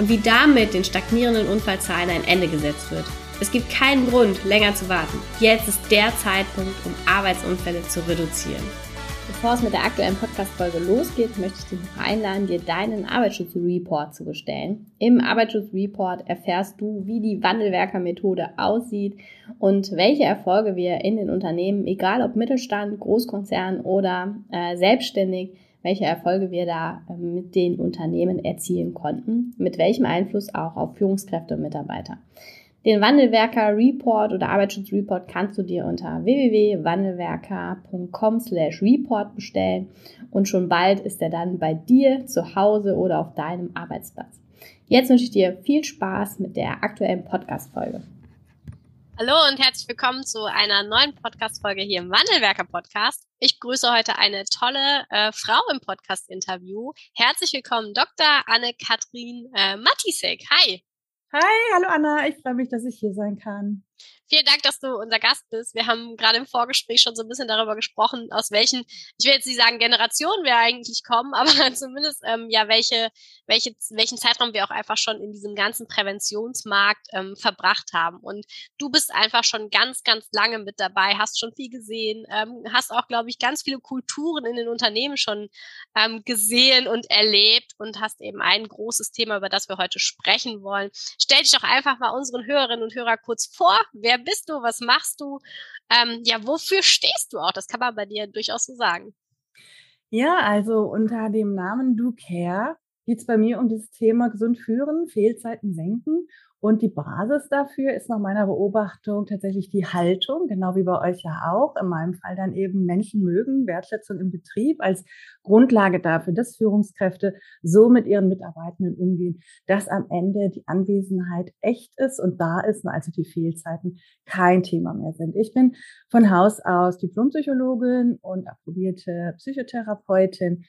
und wie damit den stagnierenden Unfallzahlen ein Ende gesetzt wird. Es gibt keinen Grund, länger zu warten. Jetzt ist der Zeitpunkt, um Arbeitsunfälle zu reduzieren. Bevor es mit der aktuellen Podcast-Folge losgeht, möchte ich dich noch einladen, dir deinen Arbeitsschutzreport zu bestellen. Im Arbeitsschutzreport erfährst du, wie die Wandelwerker-Methode aussieht und welche Erfolge wir in den Unternehmen, egal ob Mittelstand, Großkonzern oder äh, selbstständig, welche Erfolge wir da äh, mit den Unternehmen erzielen konnten, mit welchem Einfluss auch auf Führungskräfte und Mitarbeiter. Den Wandelwerker Report oder Arbeitsschutz Report kannst du dir unter www.wandelwerker.com slash report bestellen und schon bald ist er dann bei dir zu Hause oder auf deinem Arbeitsplatz. Jetzt wünsche ich dir viel Spaß mit der aktuellen Podcast-Folge. Hallo und herzlich willkommen zu einer neuen Podcast-Folge hier im Wandelwerker Podcast. Ich begrüße heute eine tolle äh, Frau im Podcast-Interview. Herzlich willkommen, Dr. Anne-Kathrin äh, Matisek. Hi. Hi, hallo Anna, ich freue mich, dass ich hier sein kann. Vielen Dank, dass du unser Gast bist. Wir haben gerade im Vorgespräch schon so ein bisschen darüber gesprochen, aus welchen, ich will jetzt nicht sagen Generationen wir eigentlich kommen, aber zumindest ähm, ja welche, welche, welchen Zeitraum wir auch einfach schon in diesem ganzen Präventionsmarkt ähm, verbracht haben. Und du bist einfach schon ganz, ganz lange mit dabei, hast schon viel gesehen, ähm, hast auch, glaube ich, ganz viele Kulturen in den Unternehmen schon ähm, gesehen und erlebt und hast eben ein großes Thema, über das wir heute sprechen wollen. Stell dich doch einfach mal unseren Hörerinnen und Hörer kurz vor. Wer bist du? Was machst du? Ähm, ja, wofür stehst du auch? Das kann man bei dir durchaus so sagen. Ja, also unter dem Namen Do Care geht es bei mir um das Thema gesund führen, Fehlzeiten senken und die Basis dafür ist nach meiner Beobachtung tatsächlich die Haltung, genau wie bei euch ja auch. In meinem Fall dann eben Menschen mögen, Wertschätzung im Betrieb als Grundlage dafür, dass Führungskräfte so mit ihren Mitarbeitenden umgehen, dass am Ende die Anwesenheit echt ist und da ist, also die Fehlzeiten kein Thema mehr sind. Ich bin von Haus aus Diplompsychologin und approbierte Psychotherapeutin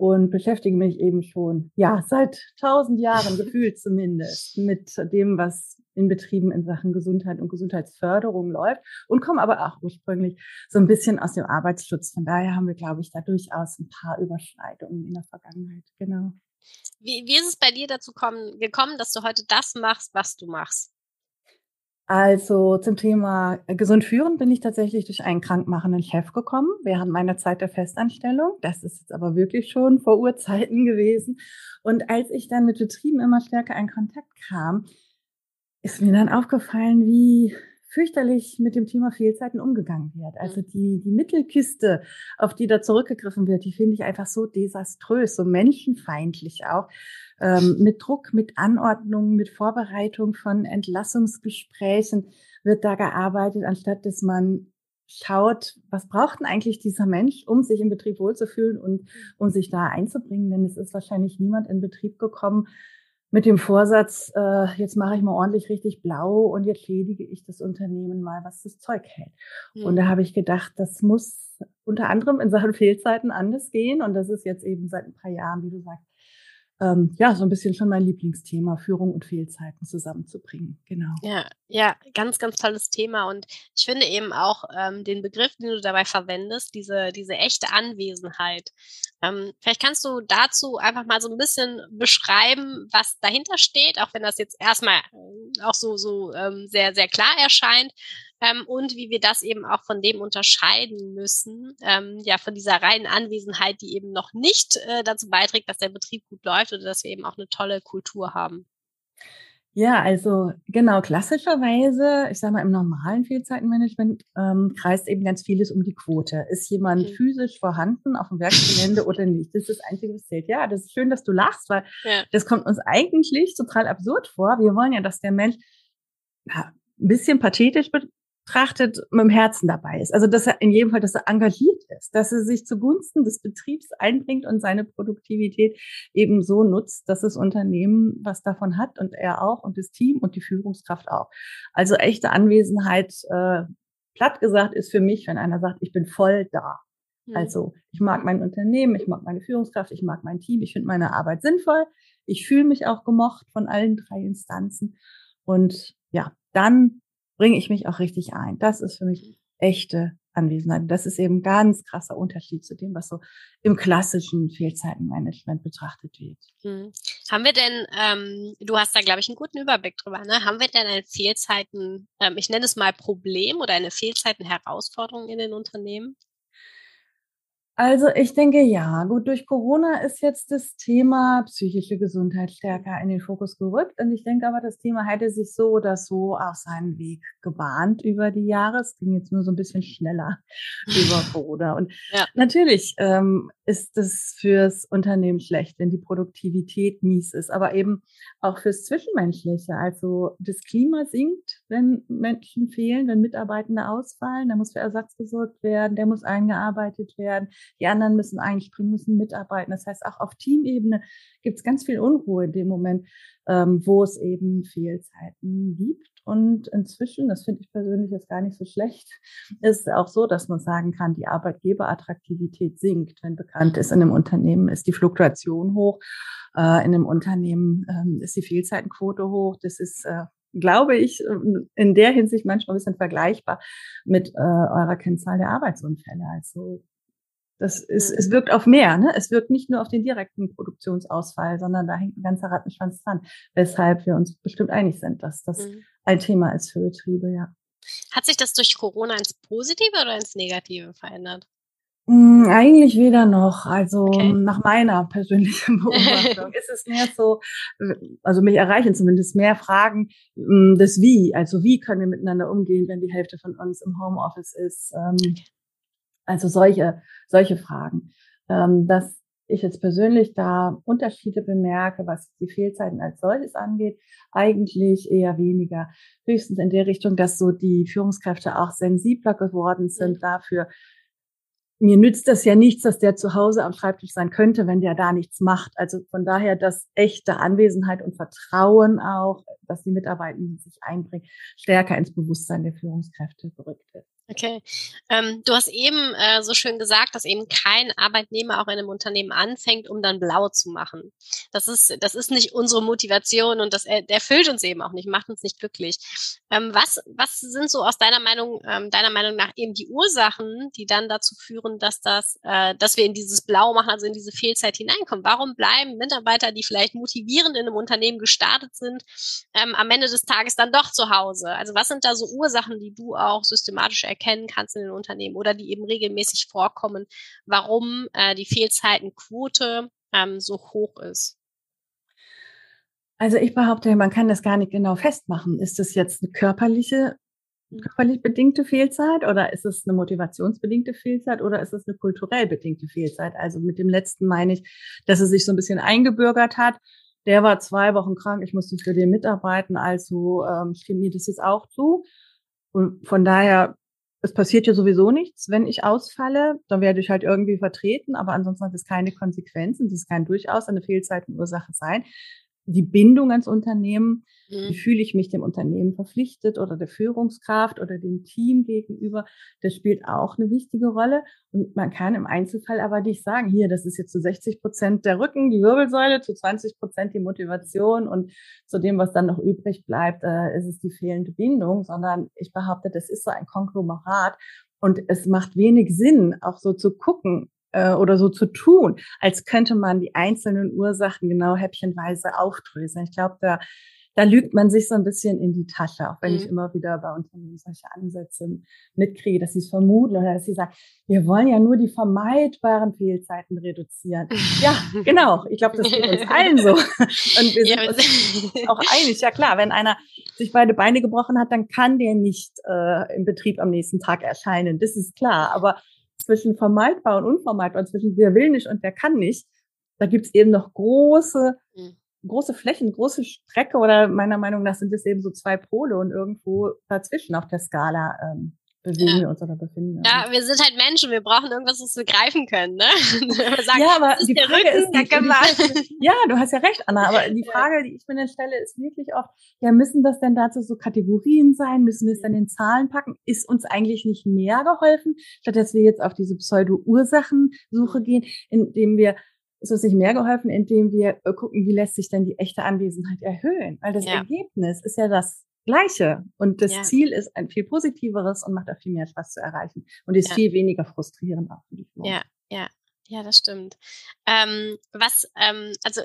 und beschäftige mich eben schon, ja, seit tausend Jahren gefühlt zumindest mit dem, was in Betrieben in Sachen Gesundheit und Gesundheitsförderung läuft und komme aber auch ursprünglich so ein bisschen aus dem Arbeitsschutz. Von daher haben wir, glaube ich, da durchaus ein paar Überschneidungen in der Vergangenheit. Genau. Wie, wie ist es bei dir dazu kommen, gekommen, dass du heute das machst, was du machst? Also zum Thema äh, gesund führen bin ich tatsächlich durch einen krankmachenden Chef gekommen während meiner Zeit der Festanstellung. Das ist jetzt aber wirklich schon vor Urzeiten gewesen. Und als ich dann mit Betrieben immer stärker in Kontakt kam, ist mir dann aufgefallen, wie fürchterlich mit dem Thema Fehlzeiten umgegangen wird. Also die, die Mittelkiste, auf die da zurückgegriffen wird, die finde ich einfach so desaströs, so menschenfeindlich auch ähm, mit Druck, mit Anordnung, mit Vorbereitung von Entlassungsgesprächen wird da gearbeitet, anstatt dass man schaut, was braucht denn eigentlich dieser Mensch, um sich im Betrieb wohlzufühlen und um sich da einzubringen. Denn es ist wahrscheinlich niemand in Betrieb gekommen mit dem Vorsatz, äh, jetzt mache ich mal ordentlich richtig blau und jetzt schädige ich das Unternehmen mal, was das Zeug hält. Mhm. Und da habe ich gedacht, das muss unter anderem in Sachen Fehlzeiten anders gehen. Und das ist jetzt eben seit ein paar Jahren, wie du sagst, ähm, ja, so ein bisschen schon mein Lieblingsthema, Führung und Fehlzeiten zusammenzubringen. Genau. Ja, ja, ganz, ganz tolles Thema. Und ich finde eben auch ähm, den Begriff, den du dabei verwendest, diese, diese echte Anwesenheit. Ähm, vielleicht kannst du dazu einfach mal so ein bisschen beschreiben, was dahinter steht, auch wenn das jetzt erstmal äh, auch so, so ähm, sehr, sehr klar erscheint ähm, und wie wir das eben auch von dem unterscheiden müssen, ähm, ja, von dieser reinen Anwesenheit, die eben noch nicht äh, dazu beiträgt, dass der Betrieb gut läuft oder dass wir eben auch eine tolle Kultur haben. Ja, also genau, klassischerweise, ich sage mal, im normalen Fehlzeitenmanagement ähm, kreist eben ganz vieles um die Quote. Ist jemand mhm. physisch vorhanden auf dem Werksgelände oder nicht? Das ist das Einzige, was zählt. Ja, das ist schön, dass du lachst, weil ja. das kommt uns eigentlich total absurd vor. Wir wollen ja, dass der Mensch ein bisschen pathetisch betrachtet, mit dem Herzen dabei ist. Also dass er in jedem Fall, dass er engagiert ist, dass er sich zugunsten des Betriebs einbringt und seine Produktivität eben so nutzt, dass das Unternehmen was davon hat und er auch und das Team und die Führungskraft auch. Also echte Anwesenheit, äh, platt gesagt, ist für mich, wenn einer sagt, ich bin voll da. Mhm. Also ich mag mein Unternehmen, ich mag meine Führungskraft, ich mag mein Team, ich finde meine Arbeit sinnvoll, ich fühle mich auch gemocht von allen drei Instanzen und ja, dann bringe ich mich auch richtig ein. Das ist für mich echte Anwesenheit. Das ist eben ein ganz krasser Unterschied zu dem, was so im klassischen Fehlzeitenmanagement betrachtet wird. Hm. Haben wir denn, ähm, du hast da, glaube ich, einen guten Überblick drüber, ne? Haben wir denn ein Fehlzeiten, ähm, ich nenne es mal Problem oder eine Fehlzeiten-Herausforderung in den Unternehmen? Also ich denke ja. Gut, durch Corona ist jetzt das Thema psychische Gesundheit stärker in den Fokus gerückt. Und ich denke aber, das Thema hätte sich so oder so auch seinen Weg gebahnt über die Jahre. Es ging jetzt nur so ein bisschen schneller über Corona. Und ja. natürlich ähm, ist es fürs Unternehmen schlecht, wenn die Produktivität mies ist, aber eben auch fürs Zwischenmenschliche. Also das Klima sinkt, wenn Menschen fehlen, wenn Mitarbeitende ausfallen. Da muss für Ersatz gesorgt werden, der muss eingearbeitet werden die anderen müssen einspringen, müssen mitarbeiten. Das heißt, auch auf Teamebene gibt es ganz viel Unruhe in dem Moment, ähm, wo es eben Fehlzeiten gibt. Und inzwischen, das finde ich persönlich jetzt gar nicht so schlecht, ist auch so, dass man sagen kann, die Arbeitgeberattraktivität sinkt. Wenn bekannt ist, in einem Unternehmen ist die Fluktuation hoch, äh, in einem Unternehmen äh, ist die Fehlzeitenquote hoch. Das ist äh, glaube ich, in der Hinsicht manchmal ein bisschen vergleichbar mit äh, eurer Kennzahl der Arbeitsunfälle. Also das ist, mhm. es wirkt auf mehr, ne? Es wirkt nicht nur auf den direkten Produktionsausfall, sondern da hängt ein ganzer Rattenschwanz dran, weshalb wir uns bestimmt einig sind, dass das mhm. ein Thema ist für Betriebe, ja. Hat sich das durch Corona ins Positive oder ins Negative verändert? Hm, eigentlich weder noch. Also okay. nach meiner persönlichen Beobachtung ist es mehr so, also mich erreichen zumindest mehr Fragen hm, des Wie. Also wie können wir miteinander umgehen, wenn die Hälfte von uns im Homeoffice ist? Ähm, also solche, solche Fragen. Ähm, dass ich jetzt persönlich da Unterschiede bemerke, was die Fehlzeiten als solches angeht, eigentlich eher weniger. Höchstens in der Richtung, dass so die Führungskräfte auch sensibler geworden sind dafür. Mir nützt das ja nichts, dass der zu Hause am Schreibtisch sein könnte, wenn der da nichts macht. Also von daher, dass echte Anwesenheit und Vertrauen auch, dass die Mitarbeitenden sich einbringen, stärker ins Bewusstsein der Führungskräfte gerückt ist. Okay. Ähm, du hast eben äh, so schön gesagt, dass eben kein Arbeitnehmer auch in einem Unternehmen anfängt, um dann blau zu machen. Das ist, das ist nicht unsere Motivation und das erfüllt uns eben auch nicht, macht uns nicht glücklich. Ähm, was, was sind so aus deiner Meinung, ähm, deiner Meinung nach eben die Ursachen, die dann dazu führen, dass das, äh, dass wir in dieses Blau machen, also in diese Fehlzeit hineinkommen? Warum bleiben Mitarbeiter, die vielleicht motivierend in einem Unternehmen gestartet sind, ähm, am Ende des Tages dann doch zu Hause? Also was sind da so Ursachen, die du auch systematisch erkennst? Erkennen kannst in den Unternehmen oder die eben regelmäßig vorkommen, warum äh, die Fehlzeitenquote ähm, so hoch ist? Also ich behaupte, man kann das gar nicht genau festmachen. Ist das jetzt eine körperliche, hm. körperlich bedingte Fehlzeit oder ist es eine motivationsbedingte Fehlzeit oder ist es eine kulturell bedingte Fehlzeit? Also mit dem letzten meine ich, dass es sich so ein bisschen eingebürgert hat. Der war zwei Wochen krank, ich musste für den mitarbeiten, also ähm, stimme mir das jetzt auch zu. Und von daher es passiert ja sowieso nichts, wenn ich ausfalle, dann werde ich halt irgendwie vertreten, aber ansonsten hat es keine Konsequenzen, das kann durchaus eine Fehlzeitenursache sein die Bindung ans Unternehmen, mhm. wie fühle ich mich dem Unternehmen verpflichtet oder der Führungskraft oder dem Team gegenüber, das spielt auch eine wichtige Rolle. Und man kann im Einzelfall aber nicht sagen, hier, das ist jetzt zu 60 Prozent der Rücken, die Wirbelsäule, zu 20 Prozent die Motivation und zu dem, was dann noch übrig bleibt, äh, ist es die fehlende Bindung, sondern ich behaupte, das ist so ein Konglomerat und es macht wenig Sinn, auch so zu gucken, äh, oder so zu tun, als könnte man die einzelnen Ursachen genau häppchenweise aufdröseln. Ich glaube, da, da lügt man sich so ein bisschen in die Tasche, auch wenn mhm. ich immer wieder bei Unternehmen solche Ansätze mitkriege, dass sie es vermuten oder dass sie sagen, wir wollen ja nur die vermeidbaren Fehlzeiten reduzieren. ja, genau. Ich glaube, das geht uns allen so. Und wir sind uns auch einig. Ja klar, wenn einer sich beide Beine gebrochen hat, dann kann der nicht äh, im Betrieb am nächsten Tag erscheinen. Das ist klar. Aber zwischen vermeidbar und unvermeidbar, zwischen wer will nicht und wer kann nicht, da gibt es eben noch große mhm. große Flächen, große Strecke oder meiner Meinung nach sind es eben so zwei Pole und irgendwo dazwischen auf der Skala ähm, bewegen ja. wir uns oder befinden Ja, wir sind halt Menschen, wir brauchen irgendwas, was wir greifen können, ne? sagen, ja, aber die Frage Rücken, ist, die, die, ja, du hast ja recht, Anna, aber die Frage, die ich mir dann stelle, ist wirklich oft, ja, müssen das denn dazu so Kategorien sein? Müssen wir es dann in Zahlen packen? Ist uns eigentlich nicht mehr geholfen, statt dass wir jetzt auf diese Pseudo-Ursachensuche gehen, indem wir ist uns nicht mehr geholfen, indem wir äh, gucken, wie lässt sich denn die echte Anwesenheit erhöhen? Weil das ja. Ergebnis ist ja das Gleiche. Und das ja. Ziel ist ein viel positiveres und macht auch viel mehr Spaß zu erreichen und ist ja. viel weniger frustrierend auch für die Führung. Ja, ja. Ja, das stimmt. Ähm, was, ähm, also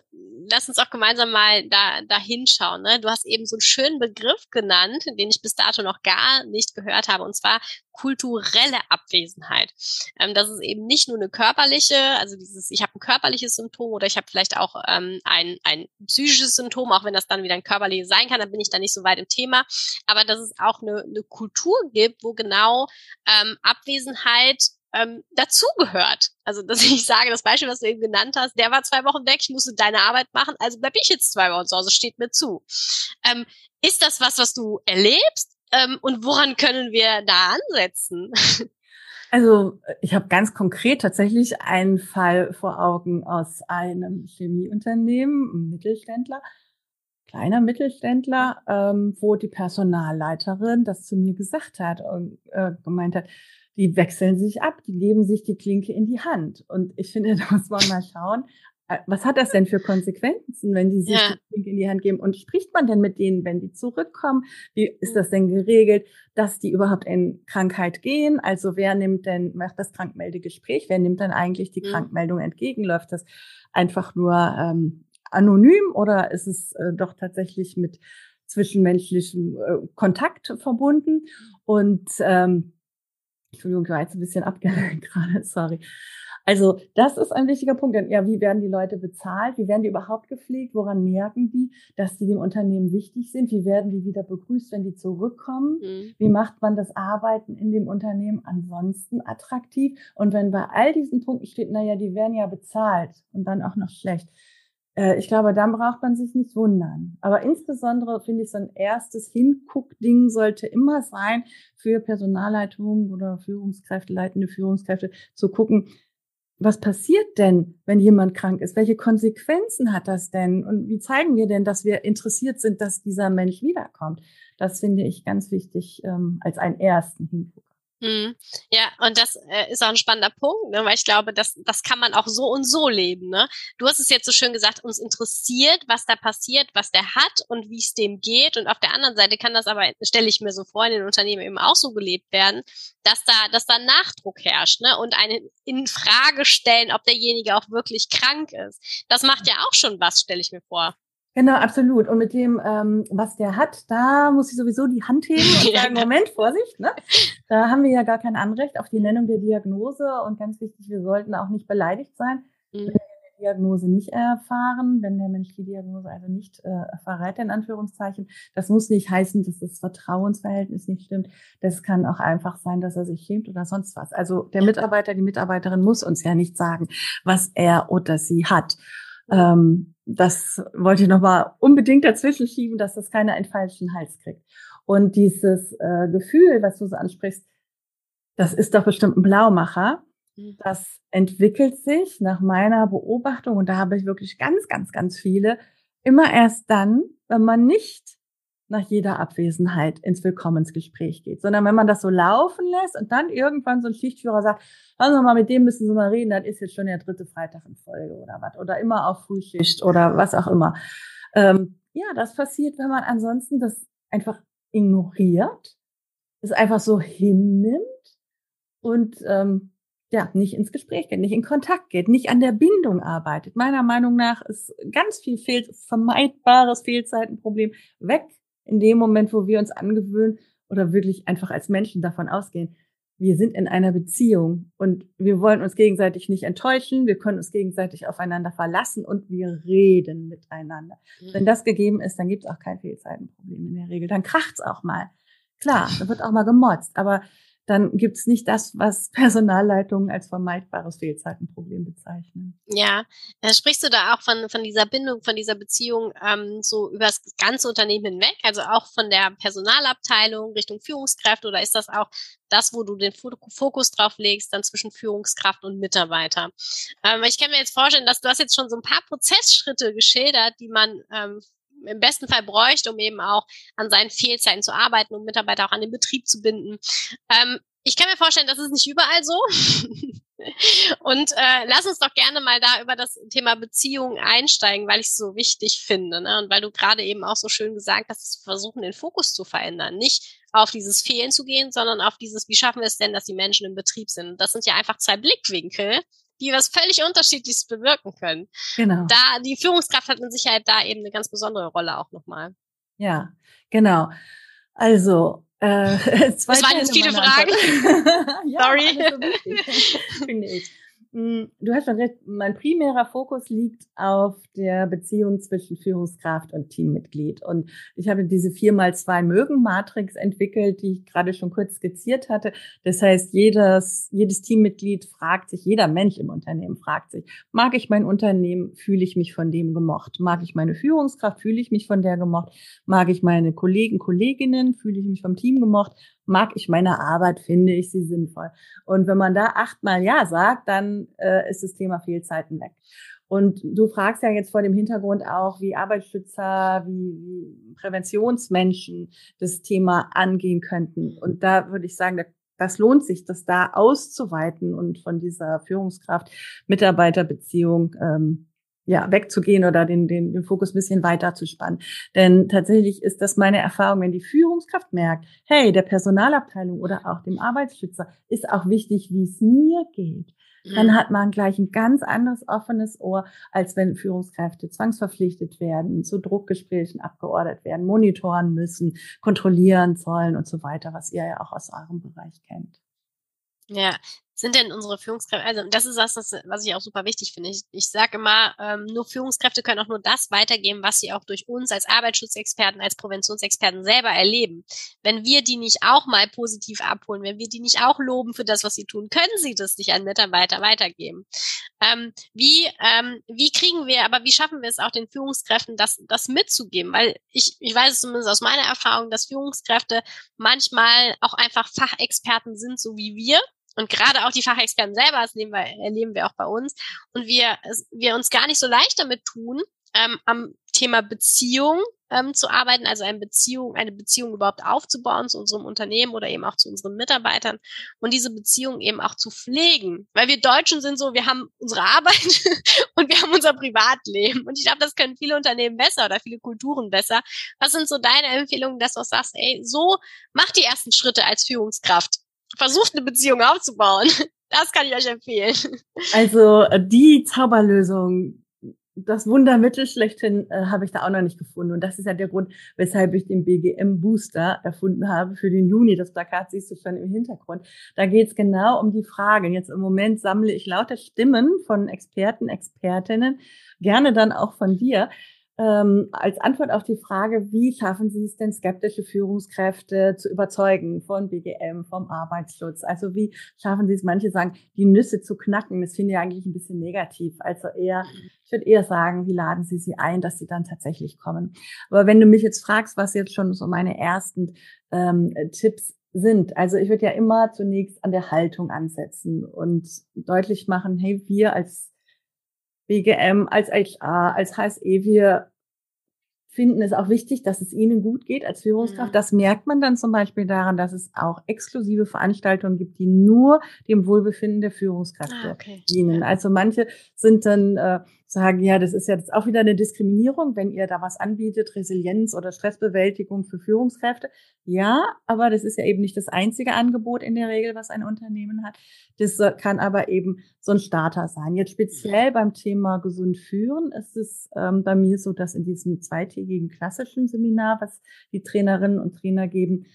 lass uns auch gemeinsam mal da, da hinschauen. Ne? Du hast eben so einen schönen Begriff genannt, den ich bis dato noch gar nicht gehört habe, und zwar kulturelle Abwesenheit. Ähm, das ist eben nicht nur eine körperliche, also dieses, ich habe ein körperliches Symptom oder ich habe vielleicht auch ähm, ein, ein psychisches Symptom, auch wenn das dann wieder ein körperliches sein kann, dann bin ich da nicht so weit im Thema. Aber dass es auch eine, eine Kultur gibt, wo genau ähm, Abwesenheit ähm, dazugehört. Also, dass ich sage, das Beispiel, was du eben genannt hast, der war zwei Wochen weg, ich musste deine Arbeit machen, also bleib ich jetzt zwei Wochen zu Hause, steht mir zu. Ähm, ist das was, was du erlebst? Ähm, und woran können wir da ansetzen? Also ich habe ganz konkret tatsächlich einen Fall vor Augen aus einem Chemieunternehmen, ein Mittelständler, kleiner Mittelständler, ähm, wo die Personalleiterin das zu mir gesagt hat und äh, gemeint hat, die wechseln sich ab, die geben sich die Klinke in die Hand. Und ich finde, da muss man mal schauen, äh, was hat das denn für Konsequenzen, wenn die sich ja. die Klinke in die Hand geben? Und spricht man denn mit denen, wenn die zurückkommen? Wie ist das denn geregelt, dass die überhaupt in Krankheit gehen? Also wer nimmt denn, macht das Krankmeldegespräch? Wer nimmt dann eigentlich die mhm. Krankmeldung entgegen? Läuft das einfach nur ähm, anonym oder ist es äh, doch tatsächlich mit zwischenmenschlichem äh, Kontakt verbunden? Und ähm, Entschuldigung, ich war jetzt ein bisschen abgelenkt gerade, sorry. Also das ist ein wichtiger Punkt. Denn, ja, wie werden die Leute bezahlt? Wie werden die überhaupt gepflegt? Woran merken die, dass die dem Unternehmen wichtig sind? Wie werden die wieder begrüßt, wenn die zurückkommen? Mhm. Wie macht man das Arbeiten in dem Unternehmen ansonsten attraktiv? Und wenn bei all diesen Punkten steht, na ja, die werden ja bezahlt und dann auch noch schlecht, ich glaube, dann braucht man sich nicht wundern. Aber insbesondere finde ich, so ein erstes Hinguckding sollte immer sein, für Personalleitungen oder Führungskräfte, leitende Führungskräfte, zu gucken, was passiert denn, wenn jemand krank ist? Welche Konsequenzen hat das denn? Und wie zeigen wir denn, dass wir interessiert sind, dass dieser Mensch wiederkommt? Das finde ich ganz wichtig ähm, als einen ersten Hinguck. Mhm. Ja, und das äh, ist auch ein spannender Punkt, ne, weil ich glaube, das, das kann man auch so und so leben. Ne? Du hast es jetzt so schön gesagt, uns interessiert, was da passiert, was der hat und wie es dem geht. Und auf der anderen Seite kann das aber, stelle ich mir so vor, in den Unternehmen eben auch so gelebt werden, dass da, dass da Nachdruck herrscht ne? und einen in Frage stellen, ob derjenige auch wirklich krank ist. Das macht ja auch schon was, stelle ich mir vor. Genau, absolut. Und mit dem, ähm, was der hat, da muss ich sowieso die Hand heben und sagen, Moment, Vorsicht, ne? Da haben wir ja gar kein Anrecht auf die Nennung der Diagnose. Und ganz wichtig, wir sollten auch nicht beleidigt sein, mhm. wenn wir die Diagnose nicht erfahren, wenn der Mensch die Diagnose also nicht äh, verrät, in Anführungszeichen. Das muss nicht heißen, dass das Vertrauensverhältnis nicht stimmt. Das kann auch einfach sein, dass er sich schämt oder sonst was. Also der Mitarbeiter, die Mitarbeiterin muss uns ja nicht sagen, was er oder sie hat. Ähm, das wollte ich nochmal unbedingt dazwischen schieben, dass das keiner einen falschen Hals kriegt. Und dieses äh, Gefühl, was du so ansprichst, das ist doch bestimmt ein Blaumacher. Mhm. Das entwickelt sich nach meiner Beobachtung, und da habe ich wirklich ganz, ganz, ganz viele, immer erst dann, wenn man nicht nach jeder Abwesenheit ins Willkommensgespräch geht, sondern wenn man das so laufen lässt und dann irgendwann so ein Schichtführer sagt, also mal, mit dem müssen Sie mal reden, das ist jetzt schon der dritte Freitag in Folge oder was, oder immer auf Frühschicht oder was auch immer. Ähm, ja, das passiert, wenn man ansonsten das einfach ignoriert, es einfach so hinnimmt und ähm, ja, nicht ins Gespräch geht, nicht in Kontakt geht, nicht an der Bindung arbeitet. Meiner Meinung nach ist ganz viel Fehl, vermeidbares Fehlzeitenproblem weg in dem Moment, wo wir uns angewöhnen oder wirklich einfach als Menschen davon ausgehen, wir sind in einer Beziehung und wir wollen uns gegenseitig nicht enttäuschen, wir können uns gegenseitig aufeinander verlassen und wir reden miteinander. Mhm. Wenn das gegeben ist, dann gibt es auch kein Fehlzeitenproblem in der Regel. Dann kracht's auch mal. Klar, da wird auch mal gemotzt, aber dann gibt's nicht das, was Personalleitungen als vermeidbares Fehlzeitenproblem bezeichnen. Ja, äh, sprichst du da auch von, von dieser Bindung, von dieser Beziehung ähm, so über das ganze Unternehmen hinweg, also auch von der Personalabteilung Richtung Führungskräfte oder ist das auch das, wo du den Fokus drauf legst, dann zwischen Führungskraft und Mitarbeiter? Ähm, ich kann mir jetzt vorstellen, dass du hast jetzt schon so ein paar Prozessschritte geschildert, die man ähm, im besten Fall bräuchte, um eben auch an seinen Fehlzeiten zu arbeiten, um Mitarbeiter auch an den Betrieb zu binden. Ähm, ich kann mir vorstellen, das ist nicht überall so. Und äh, lass uns doch gerne mal da über das Thema Beziehungen einsteigen, weil ich es so wichtig finde. Ne? Und weil du gerade eben auch so schön gesagt hast, versuchen den Fokus zu verändern. Nicht auf dieses Fehlen zu gehen, sondern auf dieses, wie schaffen wir es denn, dass die Menschen im Betrieb sind. Und das sind ja einfach zwei Blickwinkel, die was völlig unterschiedliches bewirken können. Genau. Da, die Führungskraft hat mit Sicherheit da eben eine ganz besondere Rolle auch nochmal. Ja, genau. Also, äh, zwei das waren jetzt viele Fragen. ja, Sorry. So finde ich. Mm, du hast schon recht, mein primärer Fokus liegt auf der Beziehung zwischen Führungskraft und Teammitglied. Und ich habe diese 4x2-Mögen-Matrix entwickelt, die ich gerade schon kurz skizziert hatte. Das heißt, jedes, jedes Teammitglied fragt sich, jeder Mensch im Unternehmen fragt sich, mag ich mein Unternehmen, fühle ich mich von dem gemocht? Mag ich meine Führungskraft, fühle ich mich von der gemocht? Mag ich meine Kollegen, Kolleginnen, fühle ich mich vom Team gemocht? Mag ich meine Arbeit, finde ich sie sinnvoll. Und wenn man da achtmal Ja sagt, dann äh, ist das Thema Fehlzeiten weg. Und du fragst ja jetzt vor dem Hintergrund auch, wie Arbeitsschützer, wie, Präventionsmenschen das Thema angehen könnten. Und da würde ich sagen, das lohnt sich, das da auszuweiten und von dieser Führungskraft-Mitarbeiterbeziehung ähm, ja, wegzugehen oder den, den, den Fokus ein bisschen weiter zu spannen. Denn tatsächlich ist das meine Erfahrung, wenn die Führungskraft merkt, hey, der Personalabteilung oder auch dem Arbeitsschützer ist auch wichtig, wie es mir geht, dann mhm. hat man gleich ein ganz anderes offenes Ohr, als wenn Führungskräfte zwangsverpflichtet werden, zu Druckgesprächen abgeordert werden, monitoren müssen, kontrollieren sollen und so weiter, was ihr ja auch aus eurem Bereich kennt. Ja, sind denn unsere Führungskräfte, also das ist das, was ich auch super wichtig finde. Ich, ich sage immer, ähm, nur Führungskräfte können auch nur das weitergeben, was sie auch durch uns als Arbeitsschutzexperten, als Präventionsexperten selber erleben. Wenn wir die nicht auch mal positiv abholen, wenn wir die nicht auch loben für das, was sie tun, können sie das nicht an Mitarbeiter weitergeben. Ähm, wie, ähm, wie kriegen wir, aber wie schaffen wir es auch den Führungskräften, das, das mitzugeben? Weil ich, ich weiß es zumindest aus meiner Erfahrung, dass Führungskräfte manchmal auch einfach Fachexperten sind, so wie wir und gerade auch die Fachexperten selber, das erleben wir, erleben wir auch bei uns. Und wir, wir uns gar nicht so leicht damit tun, ähm, am Thema Beziehung ähm, zu arbeiten, also eine Beziehung, eine Beziehung überhaupt aufzubauen zu unserem Unternehmen oder eben auch zu unseren Mitarbeitern und diese Beziehung eben auch zu pflegen. Weil wir Deutschen sind so, wir haben unsere Arbeit und wir haben unser Privatleben. Und ich glaube, das können viele Unternehmen besser oder viele Kulturen besser. Was sind so deine Empfehlungen, dass du sagst, ey, so mach die ersten Schritte als Führungskraft versucht eine Beziehung aufzubauen. Das kann ich euch empfehlen. Also äh, die Zauberlösung, das Wundermittel schlechthin äh, habe ich da auch noch nicht gefunden. Und das ist ja der Grund, weshalb ich den BGM Booster erfunden habe für den Juni. Das Plakat siehst du schon im Hintergrund. Da geht es genau um die Frage. Jetzt im Moment sammle ich lauter Stimmen von Experten, Expertinnen, gerne dann auch von dir, ähm, als Antwort auf die Frage, wie schaffen Sie es denn, skeptische Führungskräfte zu überzeugen von BGM, vom Arbeitsschutz? Also wie schaffen Sie es, manche sagen, die Nüsse zu knacken? Das finde ich eigentlich ein bisschen negativ. Also eher, ich würde eher sagen, wie laden Sie sie ein, dass sie dann tatsächlich kommen? Aber wenn du mich jetzt fragst, was jetzt schon so meine ersten ähm, Tipps sind. Also ich würde ja immer zunächst an der Haltung ansetzen und deutlich machen, hey, wir als BGM, als HR, als HSE, wir finden es auch wichtig, dass es ihnen gut geht als Führungskraft. Mhm. Das merkt man dann zum Beispiel daran, dass es auch exklusive Veranstaltungen gibt, die nur dem Wohlbefinden der Führungskräfte ah, okay. dienen. Also manche sind dann äh, sagen, ja, das ist jetzt auch wieder eine Diskriminierung, wenn ihr da was anbietet, Resilienz oder Stressbewältigung für Führungskräfte. Ja, aber das ist ja eben nicht das einzige Angebot in der Regel, was ein Unternehmen hat. Das kann aber eben so ein Starter sein. Jetzt speziell beim Thema gesund führen ist es ähm, bei mir so, dass in diesem zweitägigen klassischen Seminar, was die Trainerinnen und Trainer geben,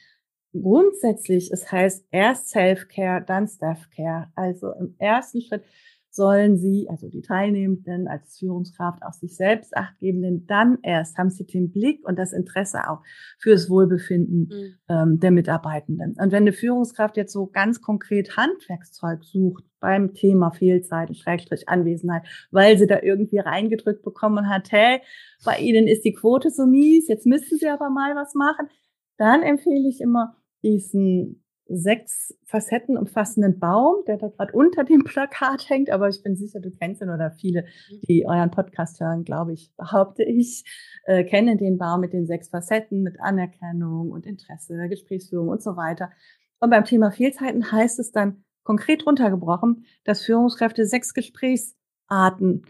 grundsätzlich, es heißt erst Self-Care, dann Staff-Care. Also im ersten Schritt sollen sie, also die Teilnehmenden als Führungskraft auf sich selbst acht geben, denn dann erst haben sie den Blick und das Interesse auch fürs Wohlbefinden mhm. ähm, der Mitarbeitenden. Und wenn eine Führungskraft jetzt so ganz konkret Handwerkszeug sucht beim Thema Fehlzeiten, Schrägstrich Anwesenheit, weil sie da irgendwie reingedrückt bekommen hat, hey, bei Ihnen ist die Quote so mies, jetzt müssen Sie aber mal was machen, dann empfehle ich immer diesen sechs Facetten umfassenden Baum, der da gerade unter dem Plakat hängt. Aber ich bin sicher, du kennst ihn oder viele, mhm. die euren Podcast hören, glaube ich, behaupte ich, äh, kennen den Baum mit den sechs Facetten, mit Anerkennung und Interesse, Gesprächsführung und so weiter. Und beim Thema Fehlzeiten heißt es dann konkret runtergebrochen, dass Führungskräfte sechs Gesprächsarten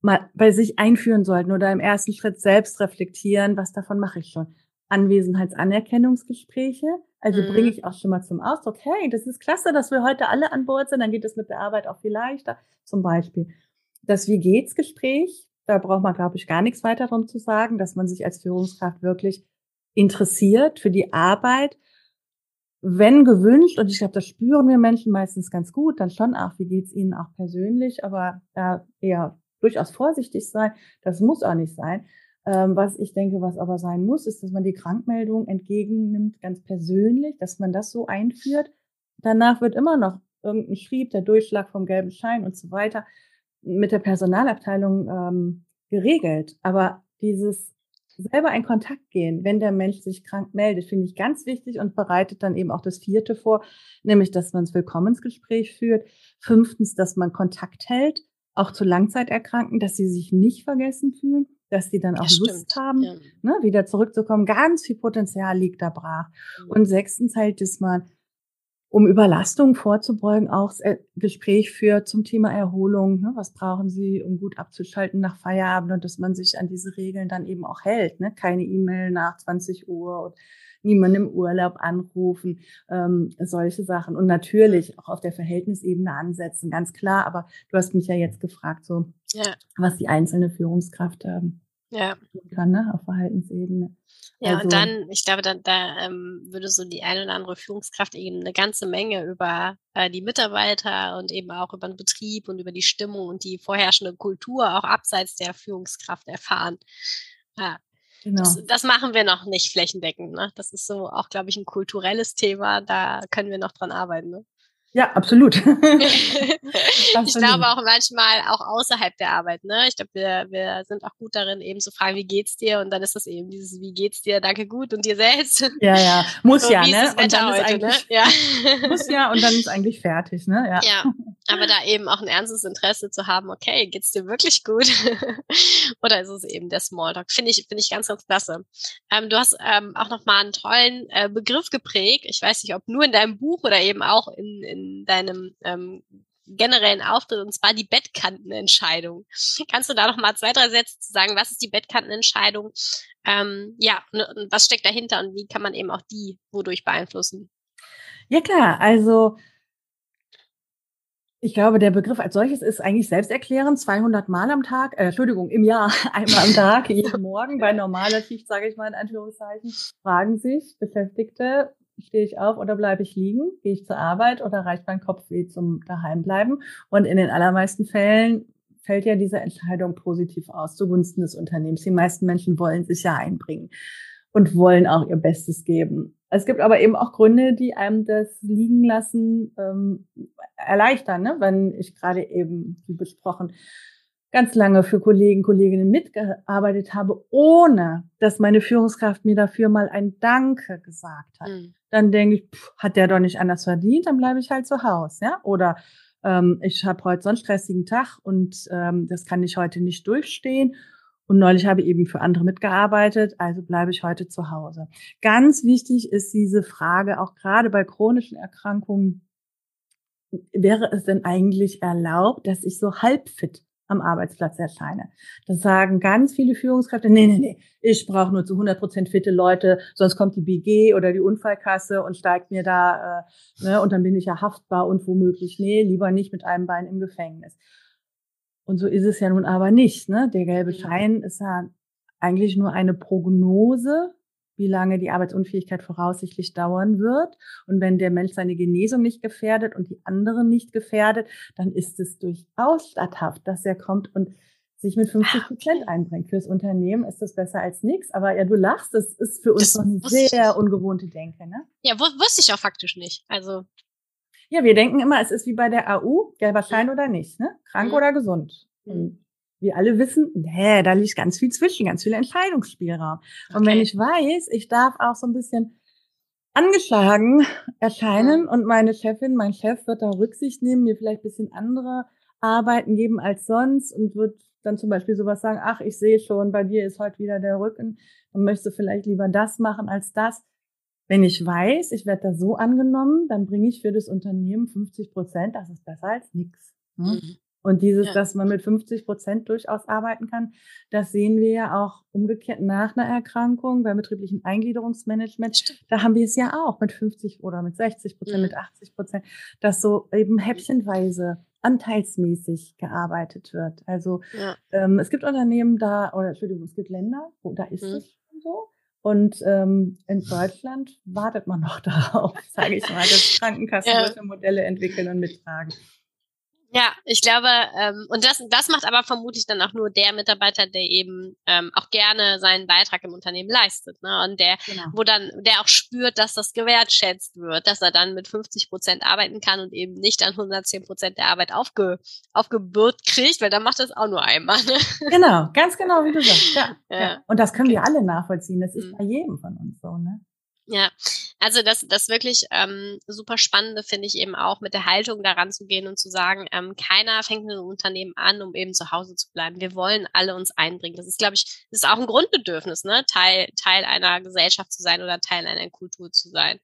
mal bei sich einführen sollten oder im ersten Schritt selbst reflektieren, was davon mache ich schon. Anwesenheitsanerkennungsgespräche, also mhm. bringe ich auch schon mal zum Ausdruck, hey, das ist klasse, dass wir heute alle an Bord sind, dann geht es mit der Arbeit auch viel leichter. Zum Beispiel das Wie geht's Gespräch, da braucht man, glaube ich, gar nichts weiter drum zu sagen, dass man sich als Führungskraft wirklich interessiert für die Arbeit. Wenn gewünscht, und ich glaube, das spüren wir Menschen meistens ganz gut, dann schon auch, wie geht's ihnen auch persönlich, aber da eher durchaus vorsichtig sein, das muss auch nicht sein. Ähm, was ich denke, was aber sein muss, ist, dass man die Krankmeldung entgegennimmt, ganz persönlich, dass man das so einführt. Danach wird immer noch irgendein Schrieb, der Durchschlag vom gelben Schein und so weiter mit der Personalabteilung ähm, geregelt. Aber dieses selber in Kontakt gehen, wenn der Mensch sich krank meldet, finde ich ganz wichtig und bereitet dann eben auch das vierte vor, nämlich, dass man das Willkommensgespräch führt. Fünftens, dass man Kontakt hält, auch zu Langzeiterkrankten, dass sie sich nicht vergessen fühlen dass die dann auch ja, Lust stimmt. haben, ja. ne, wieder zurückzukommen. Ganz viel Potenzial liegt da brach. Mhm. Und sechstens halt, dass man, um Überlastung vorzubeugen, auch das äh, Gespräch führt zum Thema Erholung. Ne? Was brauchen Sie, um gut abzuschalten nach Feierabend und dass man sich an diese Regeln dann eben auch hält. Ne? Keine E-Mail nach 20 Uhr und niemanden im Urlaub anrufen, ähm, solche Sachen. Und natürlich auch auf der Verhältnisebene ansetzen, ganz klar. Aber du hast mich ja jetzt gefragt, so ja. was die einzelne Führungskraft ähm, ja. kann, ne, auf Verhaltensebene. Ja, also, und dann, ich glaube, dann, da ähm, würde so die eine oder andere Führungskraft eben eine ganze Menge über äh, die Mitarbeiter und eben auch über den Betrieb und über die Stimmung und die vorherrschende Kultur auch abseits der Führungskraft erfahren. Ja. Genau. Das, das machen wir noch nicht flächendeckend. Ne? Das ist so auch, glaube ich, ein kulturelles Thema. Da können wir noch dran arbeiten. Ne? Ja, absolut. ich glaube auch manchmal auch außerhalb der Arbeit, ne? Ich glaube, wir, wir sind auch gut darin, eben zu fragen, wie geht's dir? Und dann ist das eben dieses, wie geht's dir? Danke gut und dir selbst. Ja, ja, muss so, ja, ne? und dann heute, ist ne? Ja. Muss ja und dann ist eigentlich fertig, ne? Ja. ja, aber da eben auch ein ernstes Interesse zu haben, okay, geht's dir wirklich gut? Oder ist es eben der Smalltalk? Finde ich, finde ich ganz, ganz klasse. Ähm, du hast ähm, auch nochmal einen tollen äh, Begriff geprägt. Ich weiß nicht, ob nur in deinem Buch oder eben auch in, in deinem ähm, generellen Auftritt, und zwar die Bettkantenentscheidung. Kannst du da noch mal zwei, drei Sätze zu sagen, was ist die Bettkantenentscheidung? Ähm, ja, und was steckt dahinter und wie kann man eben auch die wodurch beeinflussen? Ja klar, also ich glaube, der Begriff als solches ist eigentlich selbsterklärend. 200 Mal am Tag, äh, Entschuldigung, im Jahr, einmal am Tag, jeden Morgen bei normaler Schicht, sage ich mal in Anführungszeichen, fragen sich Beschäftigte, stehe ich auf oder bleibe ich liegen? Gehe ich zur Arbeit oder reicht mein Kopfweh zum Daheimbleiben? Und in den allermeisten Fällen fällt ja diese Entscheidung positiv aus zugunsten des Unternehmens. Die meisten Menschen wollen sich ja einbringen und wollen auch ihr Bestes geben. Es gibt aber eben auch Gründe, die einem das liegen lassen ähm, erleichtern, ne? wenn ich gerade eben, wie besprochen, ganz lange für Kollegen, Kolleginnen mitgearbeitet habe, ohne dass meine Führungskraft mir dafür mal ein Danke gesagt hat. Mhm. Dann denke ich, pff, hat der doch nicht anders verdient, dann bleibe ich halt zu Hause, ja? Oder ähm, ich habe heute so einen stressigen Tag und ähm, das kann ich heute nicht durchstehen. Und neulich habe ich eben für andere mitgearbeitet, also bleibe ich heute zu Hause. Ganz wichtig ist diese Frage, auch gerade bei chronischen Erkrankungen, wäre es denn eigentlich erlaubt, dass ich so halbfit am Arbeitsplatz erscheine. Das sagen ganz viele Führungskräfte, nee, nee, nee, ich brauche nur zu 100 Prozent fitte Leute, sonst kommt die BG oder die Unfallkasse und steigt mir da, äh, ne, und dann bin ich ja haftbar und womöglich, nee, lieber nicht mit einem Bein im Gefängnis. Und so ist es ja nun aber nicht. Ne? Der gelbe. Schein ist ja eigentlich nur eine Prognose wie lange die Arbeitsunfähigkeit voraussichtlich dauern wird. Und wenn der Mensch seine Genesung nicht gefährdet und die anderen nicht gefährdet, dann ist es durchaus statthaft, dass er kommt und sich mit 50 ah, Prozent einbringt. Fürs Unternehmen ist das besser als nichts. Aber ja, du lachst, das ist für uns das eine sehr ungewohnte Denke, ne? Ja, wusste ich auch faktisch nicht. Also. Ja, wir denken immer, es ist wie bei der AU, gelber Schein oder nicht, ne? Krank mhm. oder gesund. Mhm. Wir alle wissen, nee, da liegt ganz viel zwischen, ganz viel Entscheidungsspielraum. Okay. Und wenn ich weiß, ich darf auch so ein bisschen angeschlagen erscheinen mhm. und meine Chefin, mein Chef wird da Rücksicht nehmen, mir vielleicht ein bisschen andere Arbeiten geben als sonst und wird dann zum Beispiel sowas sagen, ach, ich sehe schon, bei dir ist heute wieder der Rücken, dann möchtest du vielleicht lieber das machen als das. Wenn ich weiß, ich werde da so angenommen, dann bringe ich für das Unternehmen 50 Prozent, das ist besser als nichts. Ne? Mhm. Und dieses, ja. dass man mit 50 Prozent durchaus arbeiten kann, das sehen wir ja auch umgekehrt nach einer Erkrankung beim betrieblichen Eingliederungsmanagement. Stimmt. Da haben wir es ja auch mit 50 oder mit 60 Prozent, mhm. mit 80 Prozent, dass so eben häppchenweise anteilsmäßig gearbeitet wird. Also ja. ähm, es gibt Unternehmen da, oder Entschuldigung, es gibt Länder, wo da ist mhm. es schon so. Und ähm, in Deutschland wartet man noch darauf, sage ich mal, dass Krankenkassen ja. solche Modelle entwickeln und mittragen. Ja, ich glaube, ähm, und das, das macht aber vermutlich dann auch nur der Mitarbeiter, der eben ähm, auch gerne seinen Beitrag im Unternehmen leistet, ne? Und der, genau. wo dann, der auch spürt, dass das gewertschätzt wird, dass er dann mit 50 Prozent arbeiten kann und eben nicht an 110 Prozent der Arbeit aufge, aufgebürgt kriegt, weil dann macht das auch nur einmal. Ne? Genau, ganz genau, wie du sagst. Ja, ja. ja. Und das können wir alle nachvollziehen. Das ist mhm. bei jedem von uns so, ne? Ja, also das, das wirklich ähm, super Spannende finde ich eben auch, mit der Haltung daran zu gehen und zu sagen, ähm, keiner fängt ein Unternehmen an, um eben zu Hause zu bleiben. Wir wollen alle uns einbringen. Das ist, glaube ich, das ist auch ein Grundbedürfnis, ne? Teil, Teil einer Gesellschaft zu sein oder Teil einer Kultur zu sein.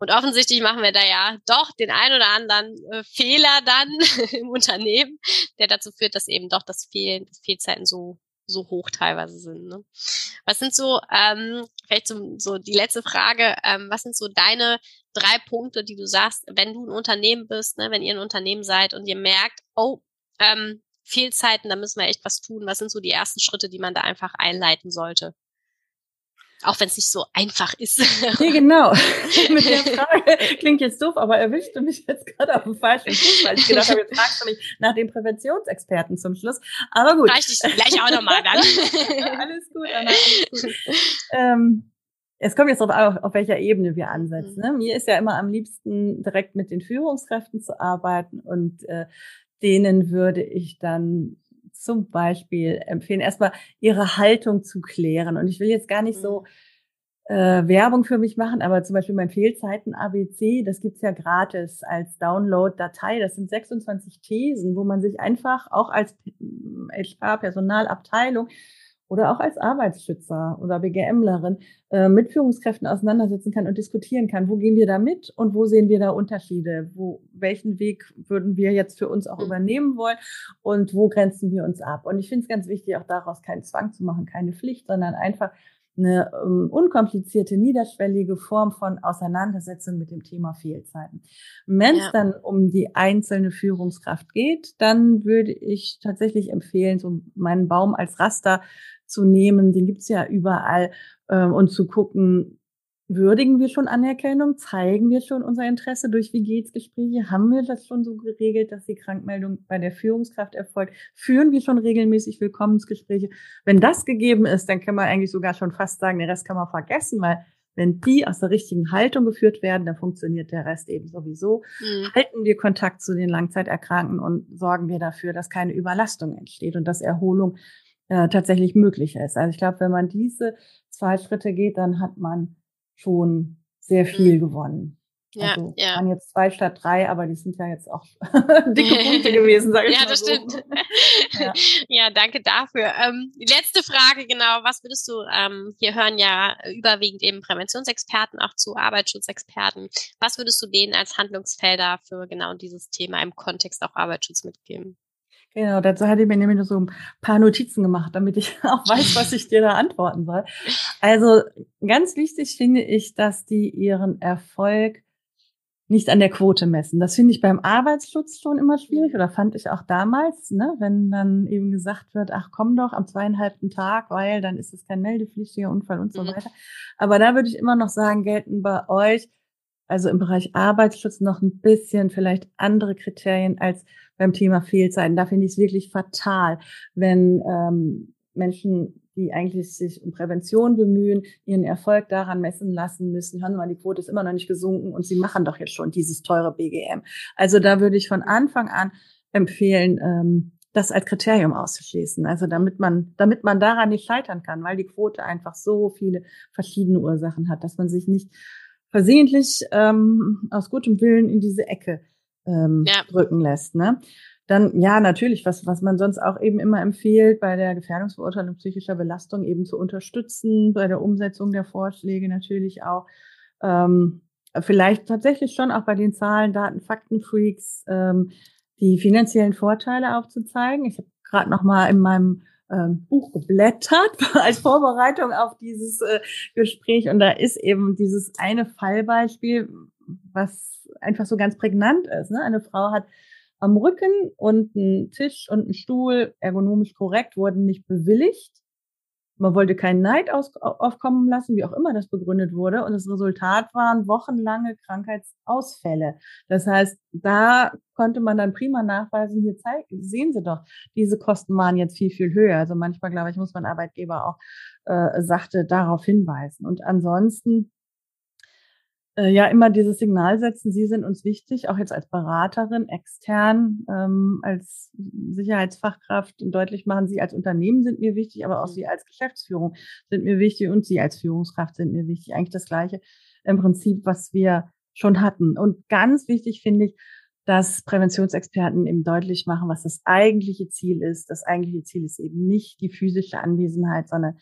Und offensichtlich machen wir da ja doch den ein oder anderen äh, Fehler dann im Unternehmen, der dazu führt, dass eben doch das Fehlen, Fehlzeiten so so hoch teilweise sind. Ne? Was sind so, ähm, vielleicht so, so die letzte Frage, ähm, was sind so deine drei Punkte, die du sagst, wenn du ein Unternehmen bist, ne, wenn ihr ein Unternehmen seid und ihr merkt, oh, ähm, Fehlzeiten, da müssen wir echt was tun. Was sind so die ersten Schritte, die man da einfach einleiten sollte? Auch wenn es nicht so einfach ist. Nee, genau. Mit der Frage klingt jetzt doof, aber erwischte mich jetzt gerade auf dem falschen Fuß, weil ich gedacht habe, jetzt fragst du mich nach den Präventionsexperten zum Schluss. Aber gut. Reicht dich gleich auch nochmal dann. alles gut, Anna, alles gut. Ähm, es kommt jetzt darauf an, auf welcher Ebene wir ansetzen. Ne? Mir ist ja immer am liebsten, direkt mit den Führungskräften zu arbeiten und äh, denen würde ich dann zum Beispiel empfehlen, erstmal ihre Haltung zu klären. Und ich will jetzt gar nicht so mhm. äh, Werbung für mich machen, aber zum Beispiel mein Fehlzeiten ABC, das gibt's ja gratis als Download-Datei. Das sind 26 Thesen, wo man sich einfach auch als HR-Personalabteilung oder auch als Arbeitsschützer oder BGMlerin äh, mit Führungskräften auseinandersetzen kann und diskutieren kann, wo gehen wir da mit und wo sehen wir da Unterschiede, wo welchen Weg würden wir jetzt für uns auch mhm. übernehmen wollen und wo grenzen wir uns ab. Und ich finde es ganz wichtig, auch daraus keinen Zwang zu machen, keine Pflicht, sondern einfach eine um, unkomplizierte, niederschwellige Form von Auseinandersetzung mit dem Thema Fehlzeiten. Wenn es ja. dann um die einzelne Führungskraft geht, dann würde ich tatsächlich empfehlen, so meinen Baum als Raster zu nehmen, den gibt's ja überall, ähm, und zu gucken, würdigen wir schon Anerkennung, zeigen wir schon unser Interesse durch wie geht's Gespräche, haben wir das schon so geregelt, dass die Krankmeldung bei der Führungskraft erfolgt, führen wir schon regelmäßig Willkommensgespräche. Wenn das gegeben ist, dann kann man eigentlich sogar schon fast sagen, den Rest kann man vergessen, weil wenn die aus der richtigen Haltung geführt werden, dann funktioniert der Rest eben sowieso. Mhm. Halten wir Kontakt zu den Langzeiterkrankten und sorgen wir dafür, dass keine Überlastung entsteht und dass Erholung äh, tatsächlich möglich ist. Also ich glaube, wenn man diese zwei Schritte geht, dann hat man schon sehr viel mhm. gewonnen. Ja, also ja. waren jetzt zwei statt drei, aber die sind ja jetzt auch dicke Punkte gewesen, sage ich ja, mal. Ja, das so. stimmt. ja. ja, danke dafür. Ähm, die letzte Frage, genau, was würdest du, ähm, hier hören ja überwiegend eben Präventionsexperten auch zu, Arbeitsschutzexperten. Was würdest du denen als Handlungsfelder für genau dieses Thema im Kontext auch Arbeitsschutz mitgeben? Genau, dazu hatte ich mir nämlich nur so ein paar Notizen gemacht, damit ich auch weiß, was ich dir da antworten soll. Also ganz wichtig finde ich, dass die ihren Erfolg nicht an der Quote messen. Das finde ich beim Arbeitsschutz schon immer schwierig oder fand ich auch damals, ne, wenn dann eben gesagt wird, ach komm doch am zweieinhalbten Tag, weil dann ist es kein meldepflichtiger Unfall und so mhm. weiter. Aber da würde ich immer noch sagen, gelten bei euch, also im Bereich Arbeitsschutz noch ein bisschen vielleicht andere Kriterien als beim Thema Fehlzeiten. Da finde ich es wirklich fatal, wenn ähm, Menschen die eigentlich sich um Prävention bemühen, ihren Erfolg daran messen lassen müssen. Hören wir mal, die Quote ist immer noch nicht gesunken und sie machen doch jetzt schon dieses teure BGM. Also da würde ich von Anfang an empfehlen, ähm, das als Kriterium auszuschließen. Also damit man, damit man daran nicht scheitern kann, weil die Quote einfach so viele verschiedene Ursachen hat, dass man sich nicht versehentlich ähm, aus gutem Willen in diese Ecke ähm, ja. drücken lässt. Ne? Dann, ja, natürlich, was, was man sonst auch eben immer empfiehlt, bei der Gefährdungsbeurteilung psychischer Belastung eben zu unterstützen, bei der Umsetzung der Vorschläge natürlich auch. Ähm, vielleicht tatsächlich schon auch bei den Zahlen, Daten, Fakten, Freaks, ähm, die finanziellen Vorteile aufzuzeigen. Ich habe gerade noch mal in meinem ähm, Buch geblättert als Vorbereitung auf dieses äh, Gespräch und da ist eben dieses eine Fallbeispiel, was einfach so ganz prägnant ist. Ne? Eine Frau hat am Rücken und ein Tisch und ein Stuhl, ergonomisch korrekt, wurden nicht bewilligt. Man wollte keinen Neid aus, aufkommen lassen, wie auch immer das begründet wurde. Und das Resultat waren wochenlange Krankheitsausfälle. Das heißt, da konnte man dann prima nachweisen, hier zeigen, sehen Sie doch, diese Kosten waren jetzt viel, viel höher. Also manchmal, glaube ich, muss man Arbeitgeber auch äh, sachte darauf hinweisen. Und ansonsten äh, ja immer dieses Signal setzen, Sie sind uns wichtig, auch jetzt als Beraterin, extern, ähm, als Sicherheitsfachkraft deutlich machen, Sie als Unternehmen sind mir wichtig, aber auch mhm. Sie als Geschäftsführung sind mir wichtig und Sie als Führungskraft sind mir wichtig. Eigentlich das Gleiche im Prinzip, was wir schon hatten. Und ganz wichtig finde ich, dass Präventionsexperten eben deutlich machen, was das eigentliche Ziel ist. Das eigentliche Ziel ist eben nicht die physische Anwesenheit, sondern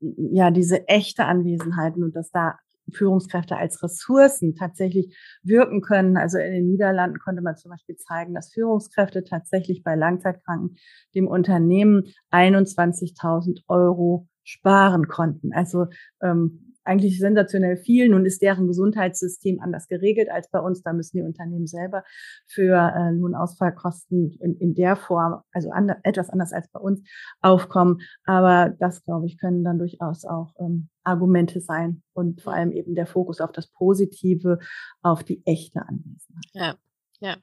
ja, diese echte Anwesenheit und dass da Führungskräfte als Ressourcen tatsächlich wirken können. Also in den Niederlanden konnte man zum Beispiel zeigen, dass Führungskräfte tatsächlich bei Langzeitkranken dem Unternehmen 21.000 Euro sparen konnten. Also ähm, eigentlich sensationell viel. Nun ist deren Gesundheitssystem anders geregelt als bei uns. Da müssen die Unternehmen selber für äh, Lohnausfallkosten in, in der Form, also an, etwas anders als bei uns, aufkommen. Aber das, glaube ich, können dann durchaus auch ähm, Argumente sein und vor allem eben der Fokus auf das Positive, auf die echte Anwesenheit. Ja. Ja.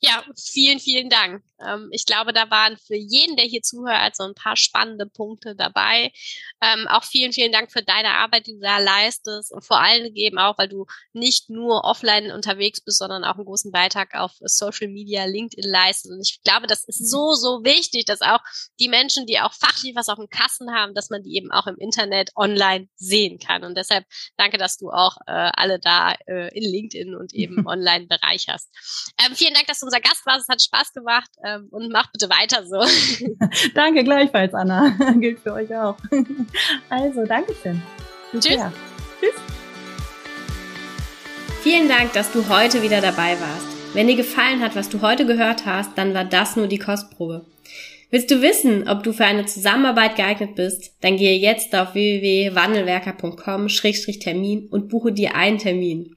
ja, vielen, vielen Dank. Ähm, ich glaube, da waren für jeden, der hier zuhört, so ein paar spannende Punkte dabei. Ähm, auch vielen, vielen Dank für deine Arbeit, die du da leistest und vor allem eben auch, weil du nicht nur offline unterwegs bist, sondern auch einen großen Beitrag auf Social Media, LinkedIn leistest. Und ich glaube, das ist so, so wichtig, dass auch die Menschen, die auch fachlich was auf dem Kassen haben, dass man die eben auch im Internet online sehen kann. Und deshalb danke, dass du auch äh, alle da äh, in LinkedIn und eben online bereicherst. Ähm, vielen Dank, dass du unser Gast warst. Es hat Spaß gemacht ähm, und mach bitte weiter so. Danke gleichfalls, Anna. Gilt für euch auch. Also, Dankeschön. Tschüss. Tschüss. Vielen Dank, dass du heute wieder dabei warst. Wenn dir gefallen hat, was du heute gehört hast, dann war das nur die Kostprobe. Willst du wissen, ob du für eine Zusammenarbeit geeignet bist? Dann gehe jetzt auf www.wandelwerker.com-termin und buche dir einen Termin.